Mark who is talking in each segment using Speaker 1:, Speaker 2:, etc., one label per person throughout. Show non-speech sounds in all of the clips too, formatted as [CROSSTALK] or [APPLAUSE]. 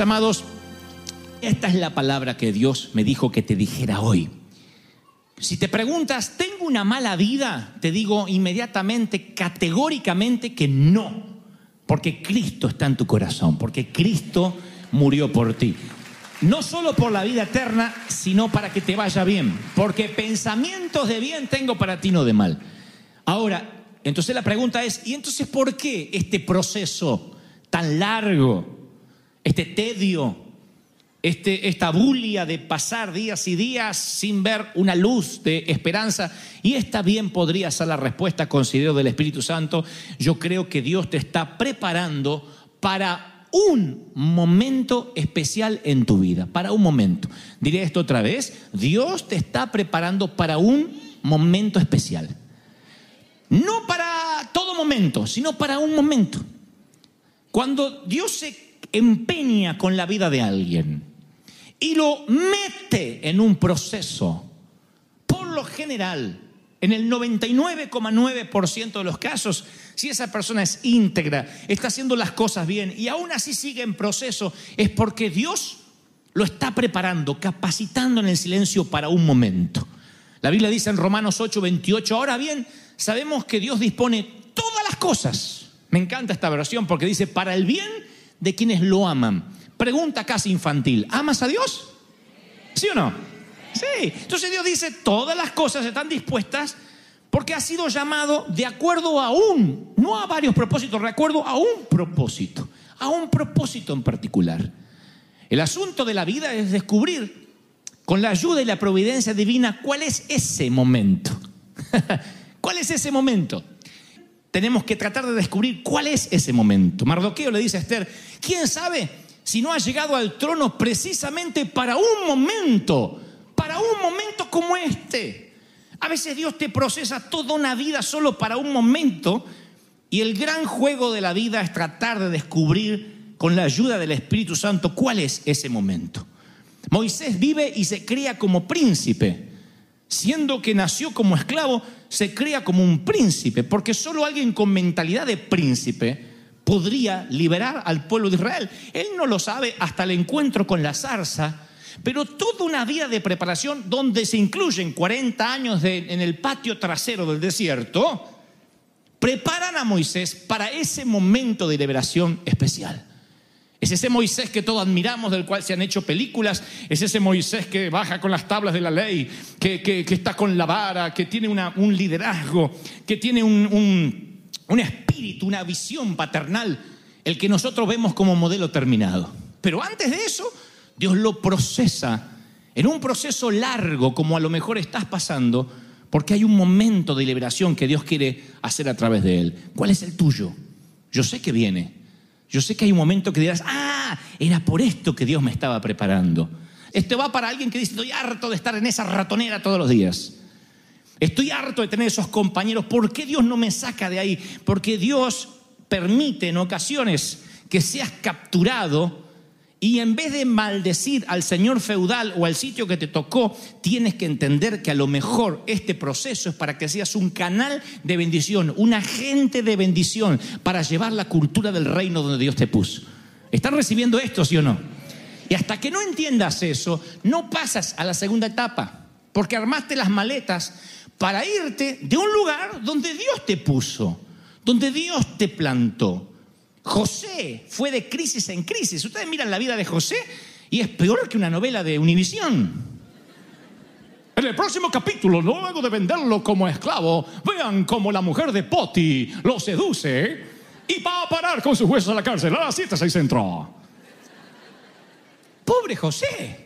Speaker 1: Amados, esta es la palabra que Dios me dijo que te dijera hoy. Si te preguntas, ¿tengo una mala vida? Te digo inmediatamente, categóricamente que no. Porque Cristo está en tu corazón, porque Cristo murió por ti. No solo por la vida eterna, sino para que te vaya bien. Porque pensamientos de bien tengo para ti, no de mal. Ahora, entonces la pregunta es, ¿y entonces por qué este proceso tan largo, este tedio, este, esta bulia de pasar días y días sin ver una luz de esperanza. Y esta bien podría ser la respuesta, considero, del Espíritu Santo. Yo creo que Dios te está preparando para un momento especial en tu vida, para un momento. Diré esto otra vez, Dios te está preparando para un momento especial. No para todo momento, sino para un momento. Cuando Dios se empeña con la vida de alguien y lo mete en un proceso, por lo general, en el 99,9% de los casos, si esa persona es íntegra, está haciendo las cosas bien y aún así sigue en proceso, es porque Dios lo está preparando, capacitando en el silencio para un momento. La Biblia dice en Romanos 8, 28, ahora bien, sabemos que Dios dispone todas las cosas. Me encanta esta versión porque dice, para el bien de quienes lo aman. Pregunta casi infantil, ¿amas a Dios? ¿Sí o no? Sí. Entonces Dios dice, todas las cosas están dispuestas porque ha sido llamado de acuerdo a un, no a varios propósitos, de acuerdo a un propósito, a un propósito en particular. El asunto de la vida es descubrir, con la ayuda y la providencia divina, cuál es ese momento. [LAUGHS] ¿Cuál es ese momento? Tenemos que tratar de descubrir cuál es ese momento. Mardoqueo le dice a Esther, ¿quién sabe si no ha llegado al trono precisamente para un momento, para un momento como este? A veces Dios te procesa toda una vida solo para un momento y el gran juego de la vida es tratar de descubrir con la ayuda del Espíritu Santo cuál es ese momento. Moisés vive y se cría como príncipe. Siendo que nació como esclavo, se cría como un príncipe, porque solo alguien con mentalidad de príncipe podría liberar al pueblo de Israel. Él no lo sabe hasta el encuentro con la zarza, pero toda una vida de preparación donde se incluyen 40 años en el patio trasero del desierto, preparan a Moisés para ese momento de liberación especial. Es ese Moisés que todos admiramos, del cual se han hecho películas. Es ese Moisés que baja con las tablas de la ley, que, que- está con la vara, que tiene un liderazgo, que tiene un- un espíritu, una visión paternal, el que nosotros vemos como modelo terminado. Pero antes de eso, Dios lo procesa en un proceso largo, como a lo mejor estás pasando, porque hay un momento de liberación que Dios quiere hacer a través de él. ¿Cuál es el tuyo? Yo sé que viene. Yo sé que hay un momento que dirás, ah, era por esto que Dios me estaba preparando. Esto va para alguien que dice, estoy harto de estar en esa ratonera todos los días. Estoy harto de tener esos compañeros. ¿Por qué Dios no me saca de ahí? Porque Dios permite en ocasiones que seas capturado y en vez de maldecir al señor feudal o al sitio que te tocó, tienes que entender que a lo mejor este proceso es para que seas un canal de bendición, un agente de bendición para llevar la cultura del reino donde Dios te puso. ¿Están recibiendo esto, sí o no? Y hasta que no entiendas eso, no pasas a la segunda etapa, porque armaste las maletas para irte de un lugar donde Dios te puso, donde Dios te plantó. José fue de crisis en crisis. Ustedes miran la vida de José y es peor que una novela de Univisión. En el próximo capítulo, luego de venderlo como esclavo, vean cómo la mujer de Poti lo seduce y va a parar con sus huesos a la cárcel a las 7, 6 centro. Pobre José.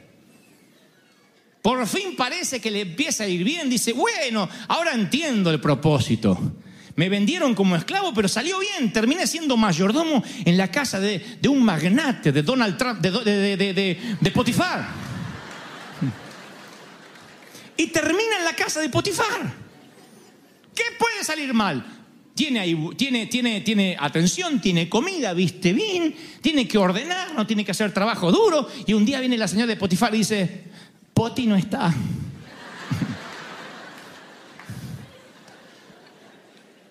Speaker 1: Por fin parece que le empieza a ir bien. Dice, bueno, ahora entiendo el propósito. Me vendieron como esclavo, pero salió bien. Terminé siendo mayordomo en la casa de, un magnate, de Donald Trump, de, de, de, Potifar. Y termina en la casa de Potifar. ¿Qué puede salir mal? Tiene, tiene, tiene, tiene atención, tiene comida, viste bien, tiene que ordenar, no tiene que hacer trabajo duro. Y un día viene la señora de Potifar y dice, Poti no está.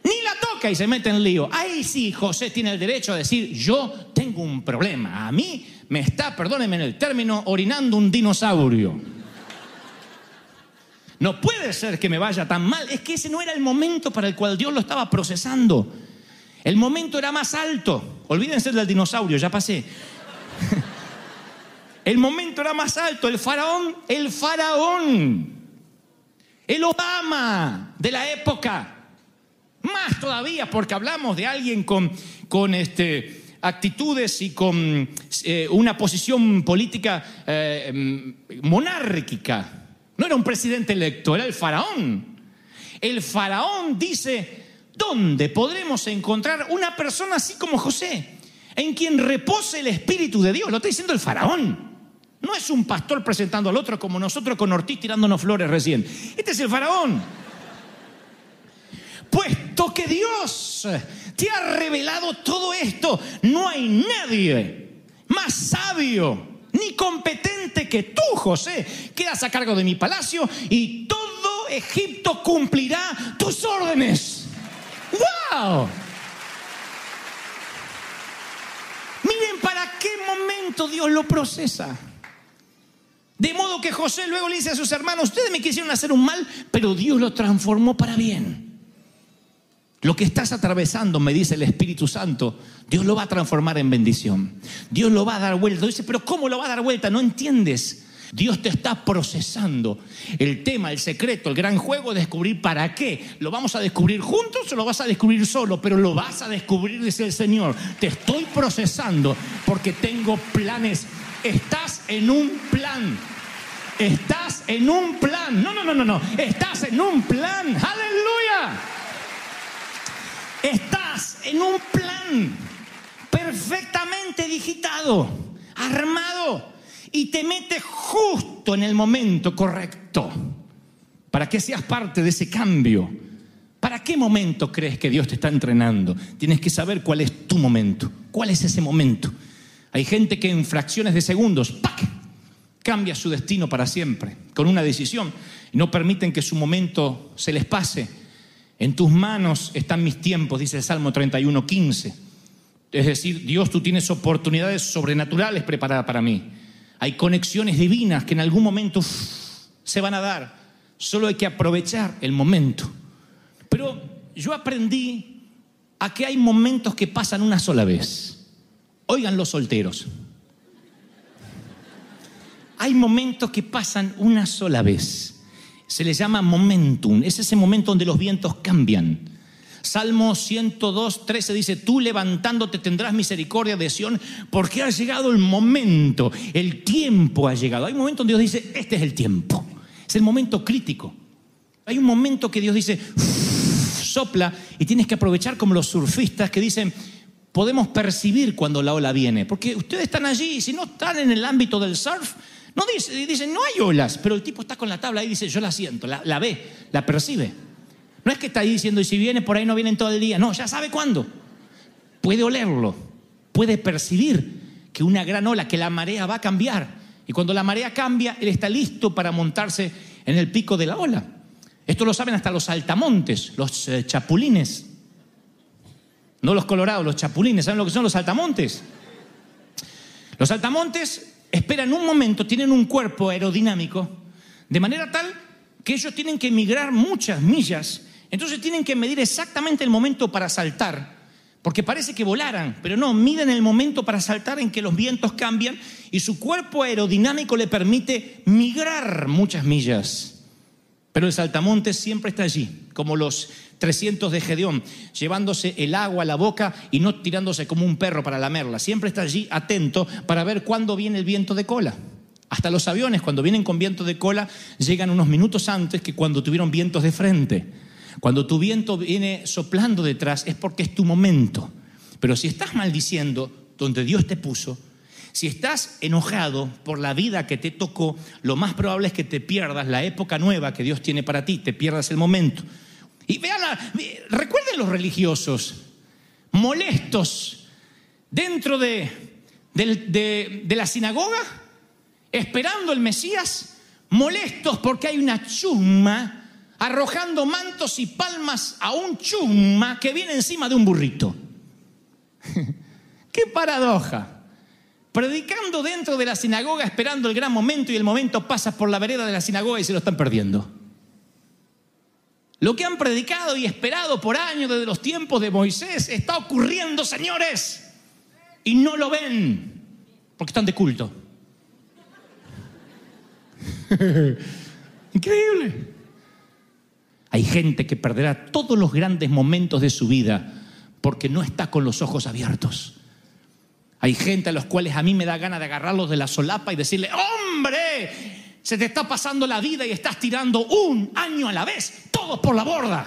Speaker 1: Ni la toca y se mete en lío. Ahí sí, José tiene el derecho a decir, yo tengo un problema. A mí me está, perdónenme en el término, orinando un dinosaurio. No puede ser que me vaya tan mal. Es que ese no era el momento para el cual Dios lo estaba procesando. El momento era más alto. Olvídense del dinosaurio, ya pasé. [LAUGHS] El momento era más alto. El faraón, el faraón, el Obama de la época. Más todavía, porque hablamos de alguien con, con este, actitudes y con eh, una posición política eh, monárquica. No era un presidente electo, era el faraón. El faraón dice, ¿dónde podremos encontrar una persona así como José? En quien repose el Espíritu de Dios. Lo está diciendo el faraón. No es un pastor presentando al otro como nosotros con Ortiz tirándonos flores recién. Este es el faraón. Puesto que Dios te ha revelado todo esto, no hay nadie más sabio ni competente que tú, José. Quedas a cargo de mi palacio y todo Egipto cumplirá tus órdenes. ¡Wow! Miren para qué momento Dios lo procesa. De modo que José luego le dice a sus hermanos, ustedes me quisieron hacer un mal, pero Dios lo transformó para bien. Lo que estás atravesando, me dice el Espíritu Santo, Dios lo va a transformar en bendición. Dios lo va a dar vuelta. Dice, pero ¿cómo lo va a dar vuelta? No entiendes. Dios te está procesando. El tema, el secreto, el gran juego es descubrir para qué. ¿Lo vamos a descubrir juntos o lo vas a descubrir solo? Pero lo vas a descubrir, dice el Señor. Te estoy procesando porque tengo planes. Estás en un plan. Estás en un plan. No, no, no, no, no. Estás en un plan. Aleluya. Estás en un plan perfectamente digitado, armado, y te metes justo en el momento correcto para que seas parte de ese cambio. ¿Para qué momento crees que Dios te está entrenando? Tienes que saber cuál es tu momento, cuál es ese momento. Hay gente que en fracciones de segundos, cambia su destino para siempre, con una decisión, y no permiten que su momento se les pase en tus manos están mis tiempos, dice el Salmo 31, 15. Es decir, Dios, tú tienes oportunidades sobrenaturales preparadas para mí. Hay conexiones divinas que en algún momento se van a dar. Solo hay que aprovechar el momento. Pero yo aprendí a que hay momentos que pasan una sola vez. Oigan los solteros. Hay momentos que pasan una sola vez se le llama momentum, es ese momento donde los vientos cambian. Salmo 102, 13 dice, tú levantándote tendrás misericordia de Sión porque ha llegado el momento, el tiempo ha llegado. Hay un momento donde Dios dice, este es el tiempo, es el momento crítico. Hay un momento que Dios dice, sopla y tienes que aprovechar como los surfistas que dicen, podemos percibir cuando la ola viene, porque ustedes están allí y si no están en el ámbito del surf, no dice, dicen, no hay olas, pero el tipo está con la tabla y dice, yo la siento, la, la ve, la percibe. No es que está ahí diciendo, y si viene por ahí no vienen todo el día. No, ya sabe cuándo. Puede olerlo, puede percibir que una gran ola, que la marea va a cambiar. Y cuando la marea cambia, él está listo para montarse en el pico de la ola. Esto lo saben hasta los altamontes, los eh, chapulines. No los colorados, los chapulines. ¿Saben lo que son los altamontes? Los altamontes esperan un momento, tienen un cuerpo aerodinámico, de manera tal que ellos tienen que migrar muchas millas, entonces tienen que medir exactamente el momento para saltar, porque parece que volaran, pero no, miden el momento para saltar en que los vientos cambian y su cuerpo aerodinámico le permite migrar muchas millas. Pero el saltamontes siempre está allí, como los 300 de Gedeón, llevándose el agua a la boca y no tirándose como un perro para lamerla. Siempre está allí atento para ver cuándo viene el viento de cola. Hasta los aviones, cuando vienen con viento de cola, llegan unos minutos antes que cuando tuvieron vientos de frente. Cuando tu viento viene soplando detrás es porque es tu momento. Pero si estás maldiciendo donde Dios te puso, si estás enojado por la vida que te tocó, lo más probable es que te pierdas la época nueva que Dios tiene para ti, te pierdas el momento. Y vean, la- recuerden los religiosos molestos dentro de, la sinagoga, esperando el Mesías, molestos porque hay una chusma arrojando mantos y palmas a un chusma que viene encima de un burrito. [LAUGHS] ¡Qué paradoja! Predicando dentro de la sinagoga, esperando el gran momento y el momento pasa por la vereda de la sinagoga y se lo están perdiendo. Lo que han predicado y esperado por años desde los tiempos de Moisés está ocurriendo, señores, y no lo ven porque están de culto. [LAUGHS] Increíble. Hay gente que perderá todos los grandes momentos de su vida porque no está con los ojos abiertos. Hay gente a los cuales a mí me da ganas de agarrarlos de la solapa y decirle, hombre, se te está pasando la vida y estás tirando un año a la vez, todos por la borda.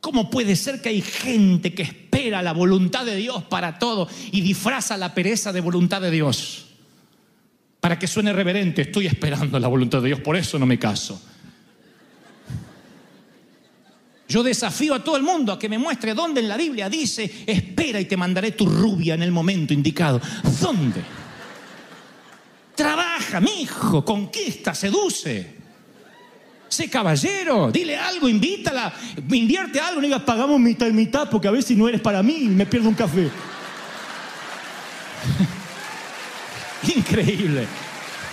Speaker 1: ¿Cómo puede ser que hay gente que espera la voluntad de Dios para todo y disfraza la pereza de voluntad de Dios? Para que suene reverente, estoy esperando la voluntad de Dios, por eso no me caso. Yo desafío a todo el mundo a que me muestre dónde en la Biblia dice, espera y te mandaré tu rubia en el momento indicado. ¿Dónde? Trabaja, mi hijo, conquista, seduce. Sé caballero, dile algo, invítala, invierte algo, no digas pagamos mitad y mitad porque a ver si no eres para mí y me pierdo un café. [LAUGHS] Increíble.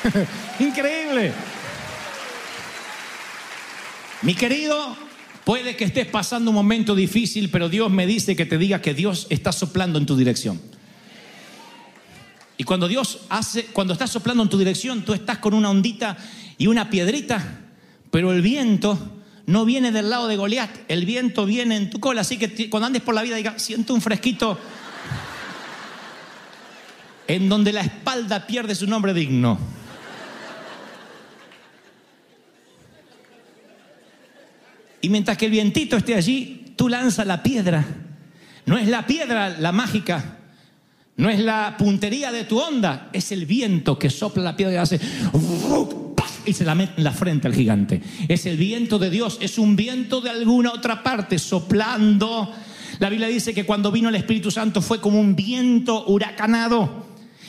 Speaker 1: [LAUGHS] Increíble. Mi querido, puede que estés pasando un momento difícil, pero Dios me dice que te diga que Dios está soplando en tu dirección. Y cuando Dios hace, cuando está soplando en tu dirección, tú estás con una ondita y una piedrita, pero el viento no viene del lado de Goliat, el viento viene en tu cola, así que cuando andes por la vida diga, siento un fresquito en donde la espalda pierde su nombre digno. Y mientras que el vientito esté allí, tú lanzas la piedra. No es la piedra la mágica, no es la puntería de tu onda, es el viento que sopla la piedra y hace y se la mete en la frente al gigante. Es el viento de Dios, es un viento de alguna otra parte soplando. La Biblia dice que cuando vino el Espíritu Santo fue como un viento huracanado.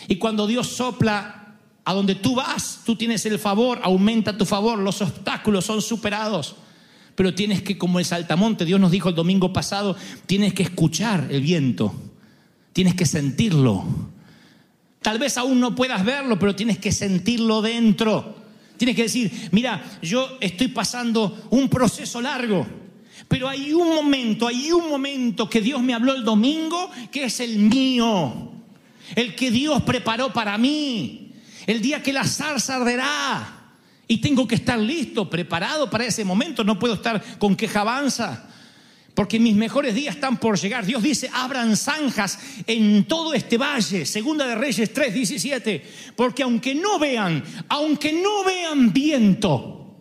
Speaker 1: Y cuando Dios sopla a donde tú vas, tú tienes el favor, aumenta tu favor, los obstáculos son superados. Pero tienes que, como el saltamonte, Dios nos dijo el domingo pasado, tienes que escuchar el viento, tienes que sentirlo. Tal vez aún no puedas verlo, pero tienes que sentirlo dentro. Tienes que decir, mira, yo estoy pasando un proceso largo, pero hay un momento, hay un momento que Dios me habló el domingo que es el mío, el que Dios preparó para mí, el día que la zarza arderá. Y tengo que estar listo, preparado para ese momento. No puedo estar con quejabanza. Porque mis mejores días están por llegar. Dios dice, abran zanjas en todo este valle. Segunda de Reyes 3, 17. Porque aunque no vean, aunque no vean viento,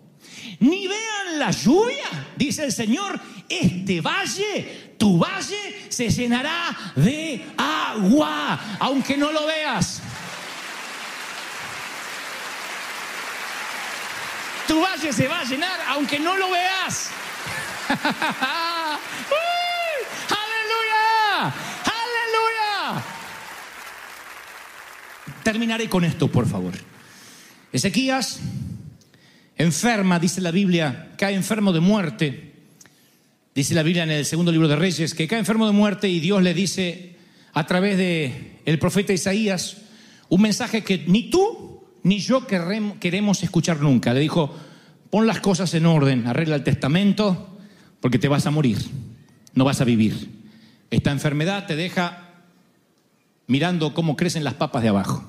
Speaker 1: ni vean la lluvia, dice el Señor, este valle, tu valle, se llenará de agua. Aunque no lo veas. Tu valle se va a llenar aunque no lo veas. ¡Uy! [LAUGHS] ¡Aleluya! ¡Aleluya! Terminaré con esto, por favor. Ezequías enferma, dice la Biblia, cae enfermo de muerte. Dice la Biblia en el segundo libro de Reyes que cae enfermo de muerte y Dios le dice a través de el profeta Isaías un mensaje que ni tú ni yo queremos escuchar nunca. Le dijo, pon las cosas en orden, arregla el testamento, porque te vas a morir, no vas a vivir. Esta enfermedad te deja mirando cómo crecen las papas de abajo.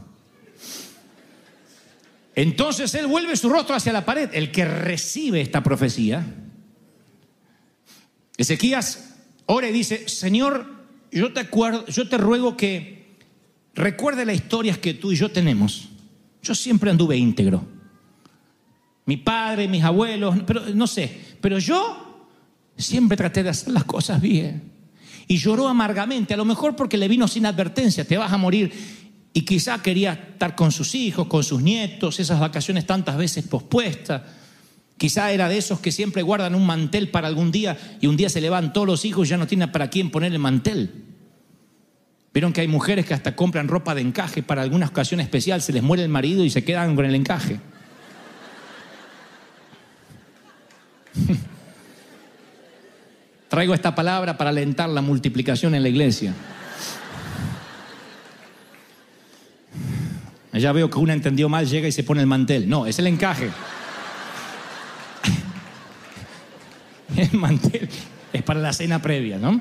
Speaker 1: Entonces él vuelve su rostro hacia la pared, el que recibe esta profecía. Ezequías ora y dice, Señor, yo te, acuerdo, yo te ruego que recuerde las historias que tú y yo tenemos. Yo siempre anduve íntegro. Mi padre, mis abuelos, pero no sé, Pero yo siempre traté de hacer las cosas bien. Y lloró amargamente, a lo mejor porque le vino sin advertencia, te vas a morir. Y quizá quería estar con sus hijos, con sus nietos, esas vacaciones tantas veces pospuestas. Quizá era de esos que siempre guardan un mantel para algún día y un día se le van todos los hijos y ya no tienen para quién poner el mantel. Vieron que hay mujeres que hasta compran ropa de encaje para alguna ocasión especial, se les muere el marido y se quedan con el encaje. Traigo esta palabra para alentar la multiplicación en la iglesia. Ya veo que una entendió mal, llega y se pone el mantel. No, es el encaje. El mantel es para la cena previa, ¿no?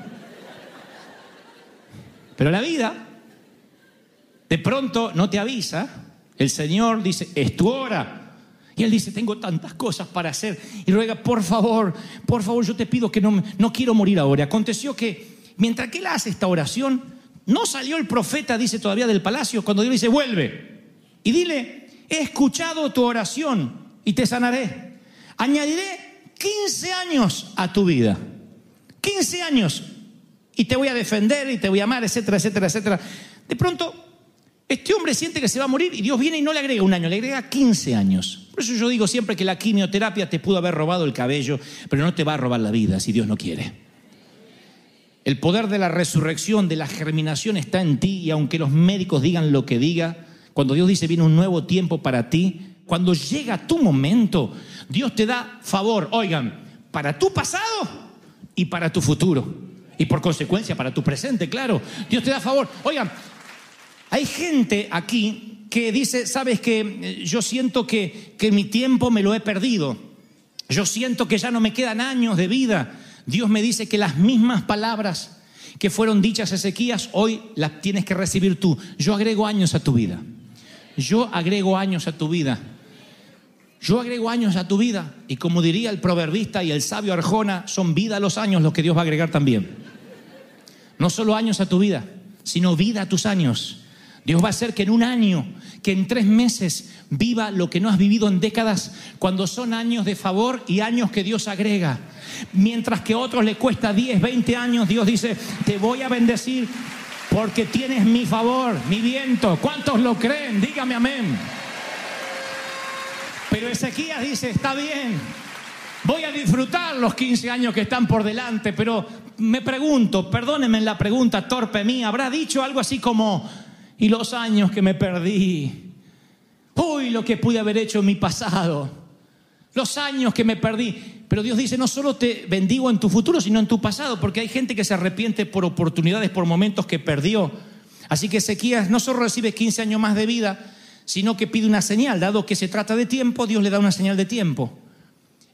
Speaker 1: Pero la vida, de pronto no te avisa. El Señor dice, es tu hora. Y él dice, tengo tantas cosas para hacer. Y ruega, por favor, por favor, yo te pido que no, no quiero morir ahora. Aconteció que mientras que él hace esta oración, no salió el profeta, dice todavía del palacio, cuando Dios dice, vuelve. Y dile, he escuchado tu oración y te sanaré. Añadiré 15 años a tu vida. 15 años. Y te voy a defender y te voy a amar, etcétera, etcétera, etcétera. De pronto, este hombre siente que se va a morir y Dios viene y no le agrega un año, le agrega 15 años. Por eso yo digo siempre que la quimioterapia te pudo haber robado el cabello, pero no te va a robar la vida si Dios no quiere. El poder de la resurrección, de la germinación está en ti y aunque los médicos digan lo que diga, cuando Dios dice viene un nuevo tiempo para ti, cuando llega tu momento, Dios te da favor, oigan, para tu pasado y para tu futuro. Y por consecuencia para tu presente, claro. Dios te da favor. Oigan, hay gente aquí que dice, sabes que yo siento que, que mi tiempo me lo he perdido. Yo siento que ya no me quedan años de vida. Dios me dice que las mismas palabras que fueron dichas a Ezequías, hoy las tienes que recibir tú. Yo agrego años a tu vida. Yo agrego años a tu vida. Yo agrego años a tu vida. Y como diría el proverbista y el sabio Arjona, son vida los años los que Dios va a agregar también. No solo años a tu vida, sino vida a tus años. Dios va a hacer que en un año, que en tres meses viva lo que no has vivido en décadas, cuando son años de favor y años que Dios agrega. Mientras que a otros le cuesta 10, 20 años, Dios dice, te voy a bendecir porque tienes mi favor, mi viento. ¿Cuántos lo creen? Dígame amén. Pero Ezequías dice, está bien, voy a disfrutar los 15 años que están por delante, pero me pregunto, perdónenme la pregunta torpe mía, habrá dicho algo así como, y los años que me perdí, uy, lo que pude haber hecho en mi pasado, los años que me perdí. Pero Dios dice, no solo te bendigo en tu futuro, sino en tu pasado, porque hay gente que se arrepiente por oportunidades, por momentos que perdió. Así que Ezequías no solo recibe 15 años más de vida, sino que pide una señal. Dado que se trata de tiempo, Dios le da una señal de tiempo.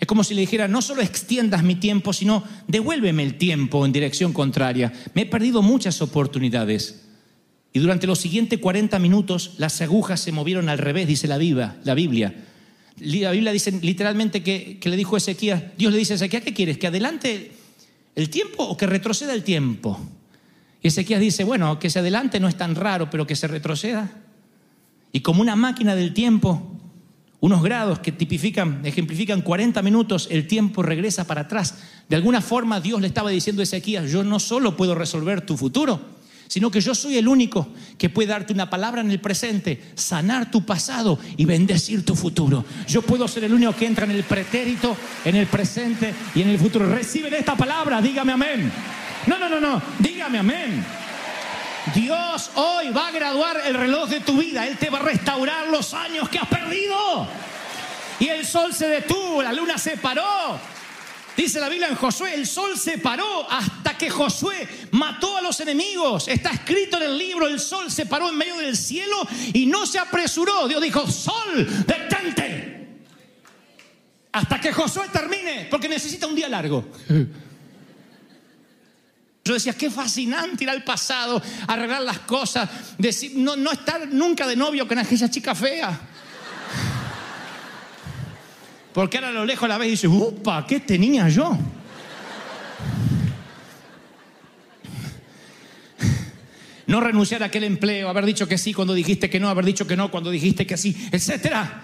Speaker 1: Es como si le dijera, no solo extiendas mi tiempo, sino devuélveme el tiempo en dirección contraria. Me he perdido muchas oportunidades. Y durante los siguientes 40 minutos las agujas se movieron al revés, dice la Biblia. La Biblia, la Biblia dice literalmente que, que le dijo Ezequías, Dios le dice a Ezequías, ¿qué quieres? ¿Que adelante el tiempo o que retroceda el tiempo? Y Ezequías dice, bueno, que se adelante no es tan raro, pero que se retroceda. Y como una máquina del tiempo, unos grados que tipifican, ejemplifican 40 minutos, el tiempo regresa para atrás. De alguna forma Dios le estaba diciendo a Ezequías, yo no solo puedo resolver tu futuro, sino que yo soy el único que puede darte una palabra en el presente, sanar tu pasado y bendecir tu futuro. Yo puedo ser el único que entra en el pretérito, en el presente y en el futuro. Reciben esta palabra, dígame amén. No, no, no, no, dígame amén. Dios hoy va a graduar el reloj de tu vida. Él te va a restaurar los años que has perdido. Y el sol se detuvo, la luna se paró. Dice la Biblia en Josué, el sol se paró hasta que Josué mató a los enemigos. Está escrito en el libro, el sol se paró en medio del cielo y no se apresuró. Dios dijo, sol, detente. Hasta que Josué termine, porque necesita un día largo. Yo decía, qué fascinante ir al pasado, arreglar las cosas, decir, no, no estar nunca de novio con aquella chica fea. Porque ahora a lo lejos la ves y dices, upa, ¿qué tenía yo? No renunciar a aquel empleo, haber dicho que sí cuando dijiste que no, haber dicho que no cuando dijiste que sí, etcétera.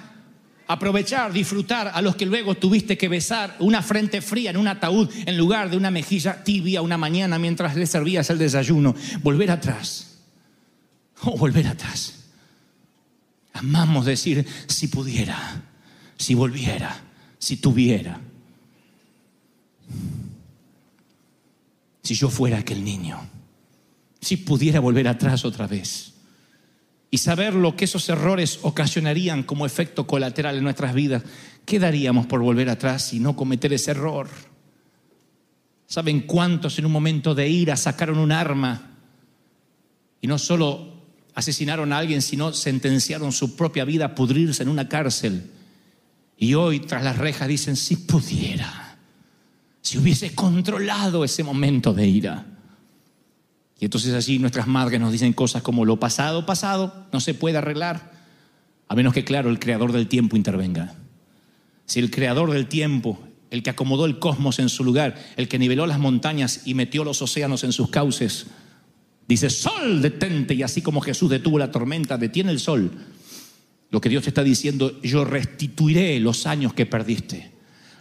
Speaker 1: aprovechar, disfrutar a los que luego tuviste que besar una frente fría en un ataúd en lugar de una mejilla tibia una mañana mientras le servías el desayuno. Volver atrás. Oh, volver atrás. Amamos decir, si pudiera, si volviera, si tuviera. Si yo fuera aquel niño, si pudiera volver atrás otra vez y saber lo que esos errores ocasionarían como efecto colateral en nuestras vidas, ¿qué daríamos por volver atrás y no cometer ese error? ¿Saben cuántos en un momento de ira sacaron un arma y no solo asesinaron a alguien, sino sentenciaron su propia vida a pudrirse en una cárcel? Y hoy tras las rejas dicen, si pudiera, si hubiese controlado ese momento de ira. Y entonces allí nuestras madres nos dicen cosas como lo pasado, pasado, no se puede arreglar, a menos que, claro, el creador del tiempo intervenga. Si el creador del tiempo, el que acomodó el cosmos en su lugar, el que niveló las montañas y metió los océanos en sus cauces, dice, sol, detente, y así como Jesús detuvo la tormenta, detiene el sol. Lo que Dios está diciendo, yo restituiré los años que perdiste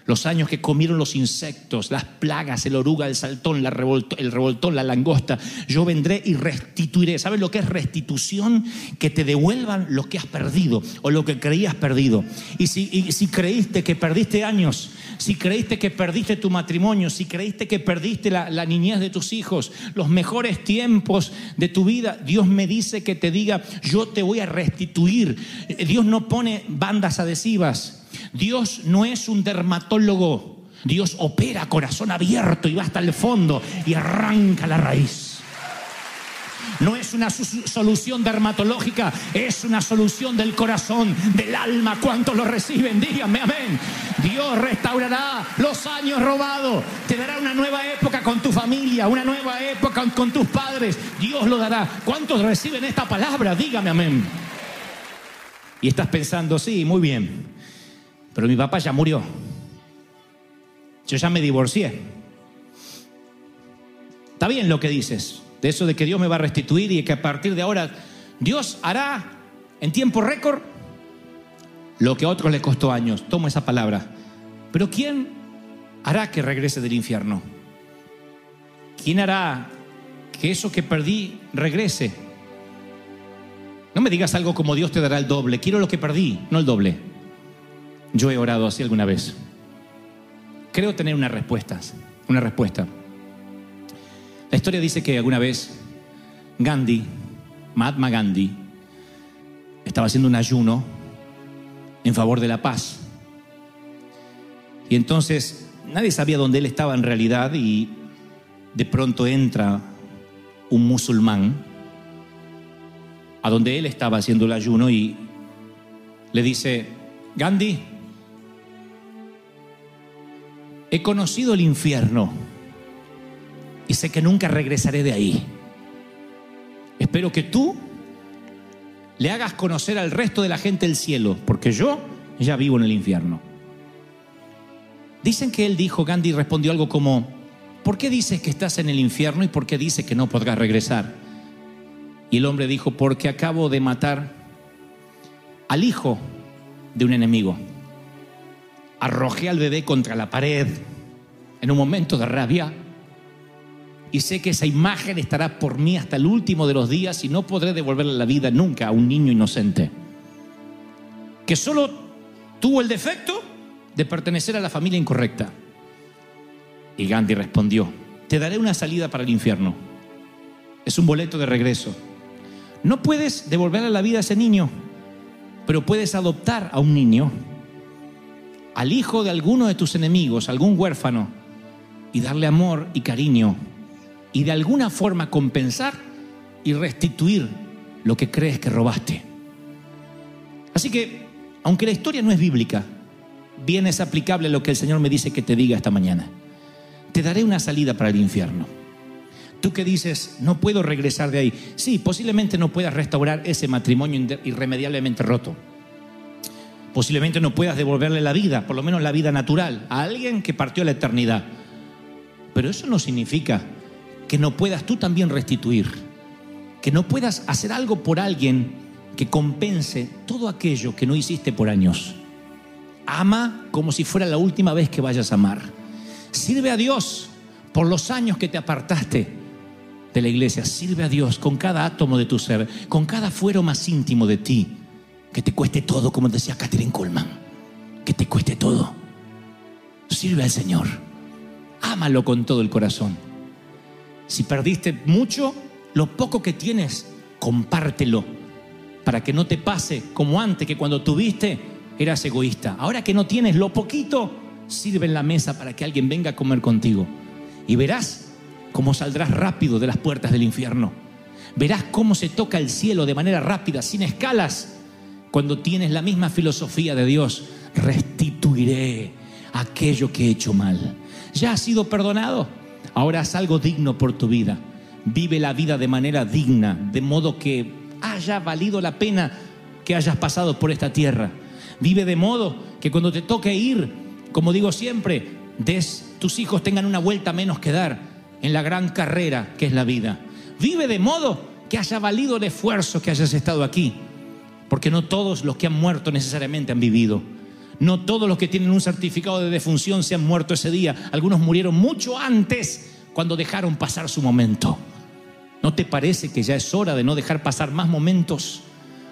Speaker 1: los años que comieron los insectos, las plagas, el oruga, el saltón, la el revoltón, la langosta. Yo vendré y restituiré. ¿Sabes lo que es restitución? Que te devuelvan lo que has perdido o lo que creías perdido. Y si, creíste que perdiste años, si creíste que perdiste tu matrimonio, si creíste que perdiste la, la niñez de tus hijos, los mejores tiempos de tu vida, Dios me dice que te diga, yo te voy a restituir. Dios no pone bandas adhesivas. Dios no es un dermatólogo. Dios opera corazón abierto y va hasta el fondo y arranca la raíz. No es una solución dermatológica, es una solución del corazón, del alma. ¿Cuántos lo reciben? Díganme amén. Dios restaurará los años robados. Te dará una nueva época con tu familia, una nueva época con tus padres. Dios lo dará. ¿Cuántos reciben esta palabra? Dígame amén. Y estás pensando, sí, muy bien. Pero mi papá ya murió. Yo ya me divorcié. Está bien lo que dices, de eso de que Dios me va a restituir y que a partir de ahora Dios hará en tiempo récord lo que a otros le costó años. Tomo esa palabra. Pero ¿quién hará que regrese del infierno? ¿Quién hará que eso que perdí regrese? No me digas algo como Dios te dará el doble. Quiero lo que perdí, no el doble. Yo he orado así alguna vez. Creo tener unas respuestas, una respuesta. La historia dice que alguna vez Gandhi, Mahatma Gandhi, estaba haciendo un ayuno en favor de la paz. Y entonces nadie sabía dónde él estaba en realidad y de pronto entra un musulmán a donde él estaba haciendo el ayuno y le dice, Gandhi, He conocido el infierno y sé que nunca regresaré de ahí. Espero que tú le hagas conocer al resto de la gente el cielo, porque yo ya vivo en el infierno. Dicen que él dijo, Gandhi respondió algo como, ¿por qué dices que estás en el infierno y por qué dices que no podrás regresar? Y el hombre dijo, porque acabo de matar al hijo de un enemigo arrojé al bebé contra la pared en un momento de rabia y sé que esa imagen estará por mí hasta el último de los días y no podré devolverle la vida nunca a un niño inocente que solo tuvo el defecto de pertenecer a la familia incorrecta. Y Gandhi respondió, te daré una salida para el infierno. Es un boleto de regreso. No puedes devolverle la vida a ese niño, pero puedes adoptar a un niño al hijo de alguno de tus enemigos, algún huérfano, y darle amor y cariño, y de alguna forma compensar y restituir lo que crees que robaste. Así que, aunque la historia no es bíblica, bien es aplicable lo que el Señor me dice que te diga esta mañana. Te daré una salida para el infierno. Tú que dices, no puedo regresar de ahí. Sí, posiblemente no puedas restaurar ese matrimonio irremediablemente roto Posiblemente no puedas devolverle la vida, por lo menos la vida natural, a alguien que partió a la eternidad. Pero eso no significa que no puedas tú también restituir, que no puedas hacer algo por alguien que compense todo aquello que no hiciste por años. Ama como si fuera la última vez que vayas a amar. Sirve a Dios por los años que te apartaste de la iglesia. Sirve a Dios con cada átomo de tu ser, con cada fuero más íntimo de ti. Que te cueste todo, como decía Catherine Coleman. Que te cueste todo. Sirve al Señor. Ámalo con todo el corazón. Si perdiste mucho, lo poco que tienes, compártelo. Para que no te pase como antes, que cuando tuviste eras egoísta. Ahora que no tienes lo poquito, sirve en la mesa para que alguien venga a comer contigo. Y verás cómo saldrás rápido de las puertas del infierno. Verás cómo se toca el cielo de manera rápida, sin escalas, cuando tienes la misma filosofía de Dios. Restituiré aquello que he hecho mal. Ya has sido perdonado. Ahora haz algo digno por tu vida. Vive la vida de manera digna, de modo que haya valido la pena que hayas pasado por esta tierra. Vive de modo que cuando te toque ir, como digo siempre, des, tus hijos tengan una vuelta menos que dar en la gran carrera que es la vida. Vive de modo que haya valido el esfuerzo que hayas estado aquí. Porque no todos los que han muerto necesariamente han vivido. No todos los que tienen un certificado de defunción se han muerto ese día. Algunos murieron mucho antes cuando dejaron pasar su momento. ¿No te parece que ya es hora de no dejar pasar más momentos?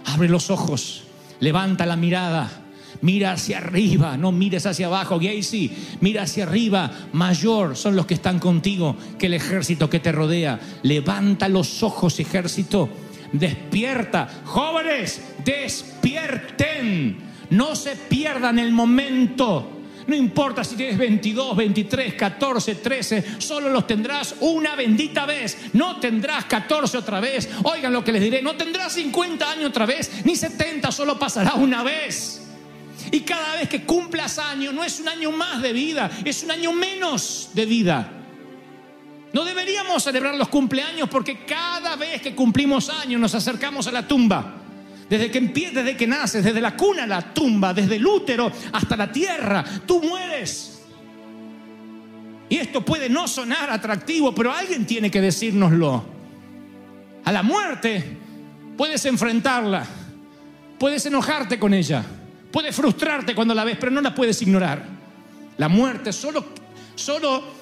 Speaker 1: Abre los ojos, levanta la mirada, mira hacia arriba, no mires hacia abajo, Gacy, mira hacia arriba, mayor son los que están contigo que el ejército que te rodea. Levanta los ojos, ejército, despierta, jóvenes, despierten, no se pierdan el momento. No importa si tienes 22, 23, 14, 13, solo los tendrás una bendita vez. No tendrás 14 otra vez. Oigan lo que les diré, no tendrás 50 años otra vez, ni 70, solo pasará una vez. Y cada vez que cumplas año, no es un año más de vida, es un año menos de vida. No deberíamos celebrar los cumpleaños porque cada vez que cumplimos años nos acercamos a la tumba. Desde que desde que naces, desde la cuna a la tumba, desde el útero hasta la tierra, tú mueres. Y esto puede no sonar atractivo, pero alguien tiene que decírnoslo. A la muerte puedes enfrentarla, puedes enojarte con ella, puedes frustrarte cuando la ves, pero no la puedes ignorar. La muerte solo, solo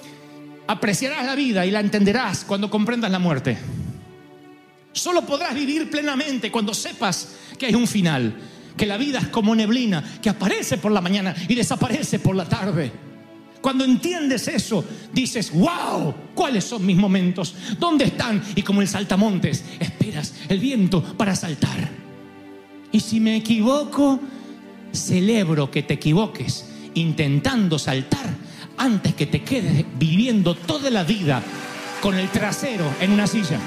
Speaker 1: apreciarás la vida y la entenderás cuando comprendas la muerte. Solo podrás vivir plenamente cuando sepas que hay un final, que la vida es como neblina, que aparece por la mañana y desaparece por la tarde. Cuando entiendes eso, dices, wow, ¿cuáles son mis momentos? ¿Dónde están? Y como el saltamontes, esperas el viento para saltar. Y si me equivoco, celebro que te equivoques intentando saltar antes que te quedes viviendo toda la vida con el trasero en una silla.